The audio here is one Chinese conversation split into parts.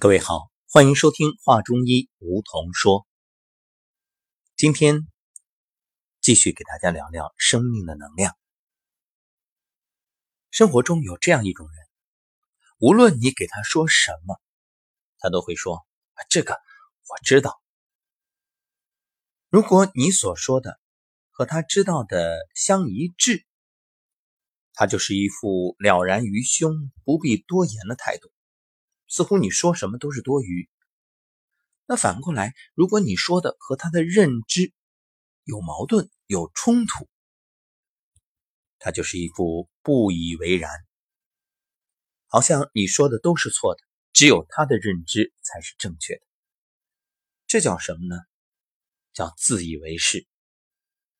各位好，欢迎收听《画中医梧桐说》。今天继续给大家聊聊生命的能量。生活中有这样一种人，无论你给他说什么，他都会说：“这个我知道。”如果你所说的和他知道的相一致，他就是一副了然于胸、不必多言的态度。似乎你说什么都是多余。那反过来，如果你说的和他的认知有矛盾、有冲突，他就是一副不以为然，好像你说的都是错的，只有他的认知才是正确的。这叫什么呢？叫自以为是。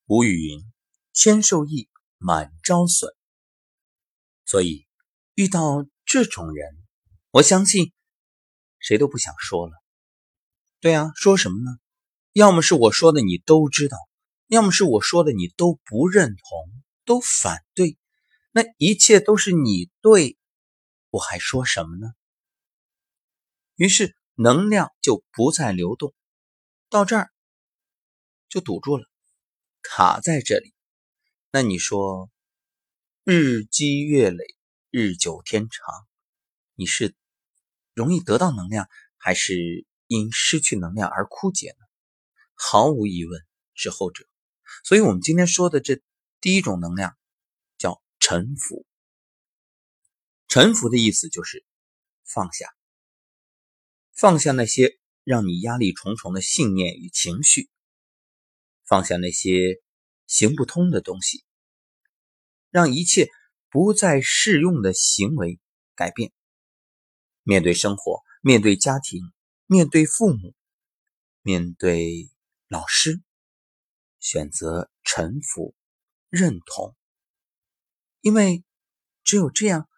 古语云：“谦受益，满招损。”所以遇到这种人。我相信，谁都不想说了。对啊，说什么呢？要么是我说的你都知道，要么是我说的你都不认同，都反对。那一切都是你对，我还说什么呢？于是能量就不再流动，到这儿就堵住了，卡在这里。那你说，日积月累，日久天长，你是？容易得到能量，还是因失去能量而枯竭呢？毫无疑问是后者。所以，我们今天说的这第一种能量叫沉浮。沉浮的意思就是放下，放下那些让你压力重重的信念与情绪，放下那些行不通的东西，让一切不再适用的行为改变。面对生活，面对家庭，面对父母，面对老师，选择臣服、认同，因为只有这样，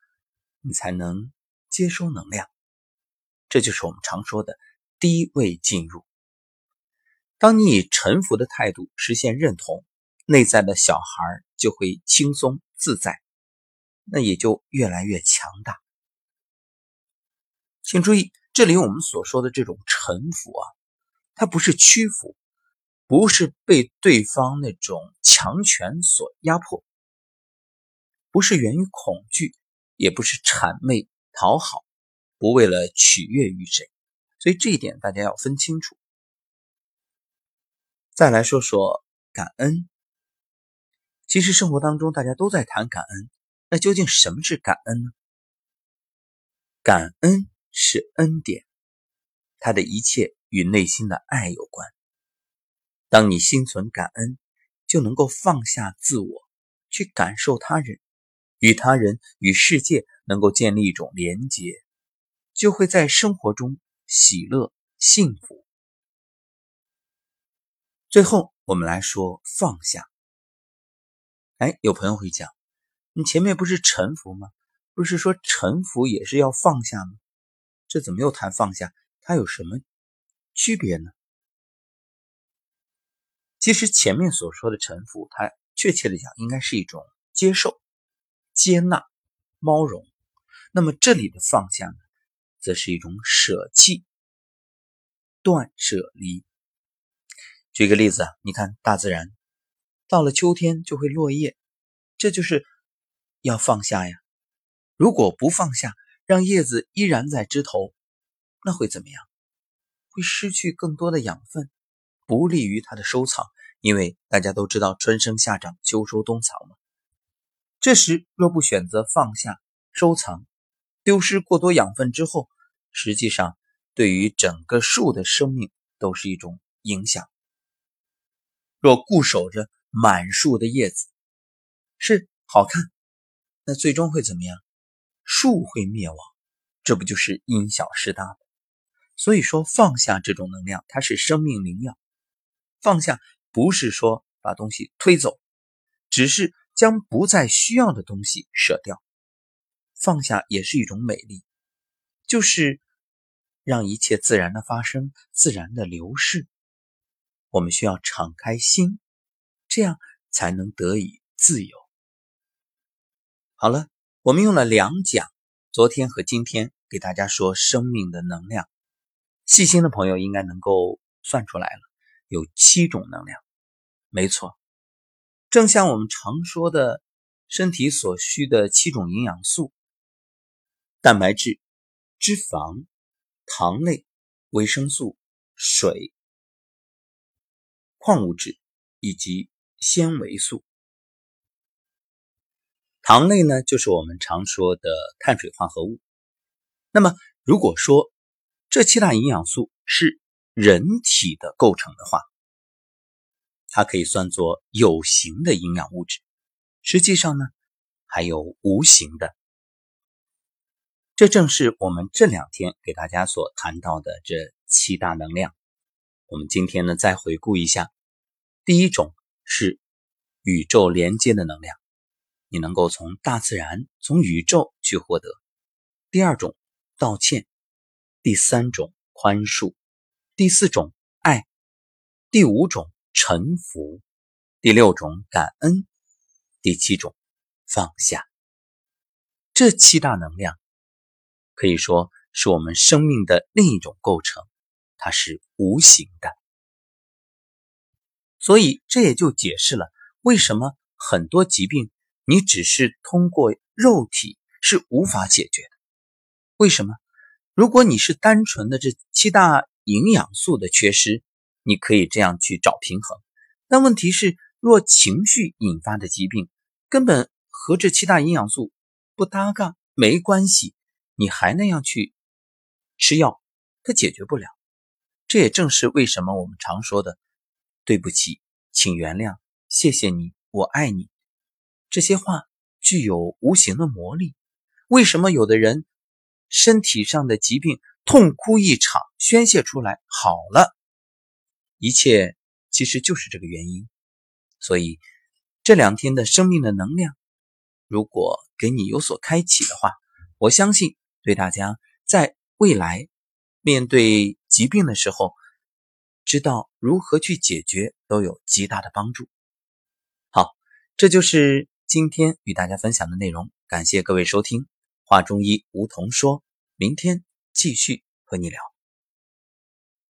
你才能接收能量。这就是我们常说的低位进入。当你以臣服的态度实现认同，内在的小孩就会轻松自在，那也就越来越强大。请注意，这里我们所说的这种臣服啊，它不是屈服，不是被对方那种强权所压迫，不是源于恐惧，也不是谄媚讨好，不为了取悦于谁。所以这一点大家要分清楚。再来说说感恩。其实生活当中大家都在谈感恩，那究竟什么是感恩呢？感恩。是恩典，他的一切与内心的爱有关。当你心存感恩，就能够放下自我，去感受他人，与他人与世界能够建立一种连结，就会在生活中喜乐幸福。最后，我们来说放下。哎，有朋友会讲，你前面不是臣服吗？不是说臣服也是要放下吗？这怎么又谈放下？它有什么区别呢？其实前面所说的臣服，它确切的讲应该是一种接受、接纳、包容。那么这里的放下呢，则是一种舍弃、断舍离。举个例子啊，你看大自然，到了秋天就会落叶，这就是要放下呀。如果不放下，让叶子依然在枝头，那会怎么样？会失去更多的养分，不利于它的收藏。因为大家都知道春生夏长秋收冬藏嘛。这时若不选择放下收藏，丢失过多养分之后，实际上对于整个树的生命都是一种影响。若固守着满树的叶子，是好看，那最终会怎么样？树会灭亡，这不就是因小失大吗？所以说，放下这种能量，它是生命灵药。放下不是说把东西推走，只是将不再需要的东西舍掉。放下也是一种美丽，就是让一切自然的发生，自然的流逝。我们需要敞开心，这样才能得以自由。好了。我们用了两讲，昨天和今天给大家说生命的能量，细心的朋友应该能够算出来了，有七种能量。没错，正像我们常说的，身体所需的七种营养素：蛋白质、脂肪、糖类、维生素、水、矿物质以及纤维素。糖类呢，就是我们常说的碳水化合物。那么，如果说这七大营养素是人体的构成的话，它可以算作有形的营养物质。实际上呢，还有无形的。这正是我们这两天给大家所谈到的这七大能量。我们今天呢，再回顾一下，第一种是宇宙连接的能量。你能够从大自然、从宇宙去获得。第二种，道歉；第三种，宽恕；第四种，爱；第五种，臣服；第六种，感恩；第七种，放下。这七大能量可以说是我们生命的另一种构成，它是无形的。所以这也就解释了为什么很多疾病。你只是通过肉体是无法解决的，为什么？如果你是单纯的这七大营养素的缺失，你可以这样去找平衡。但问题是，若情绪引发的疾病根本和这七大营养素不搭嘎，没关系，你还那样去吃药，它解决不了。这也正是为什么我们常说的“对不起，请原谅，谢谢你，我爱你”。这些话具有无形的魔力。为什么有的人身体上的疾病痛哭一场，宣泄出来好了？一切其实就是这个原因。所以这两天的生命的能量，如果给你有所开启的话，我相信对大家在未来面对疾病的时候，知道如何去解决都有极大的帮助。好，这就是。今天与大家分享的内容，感谢各位收听。话中医梧桐说，明天继续和你聊。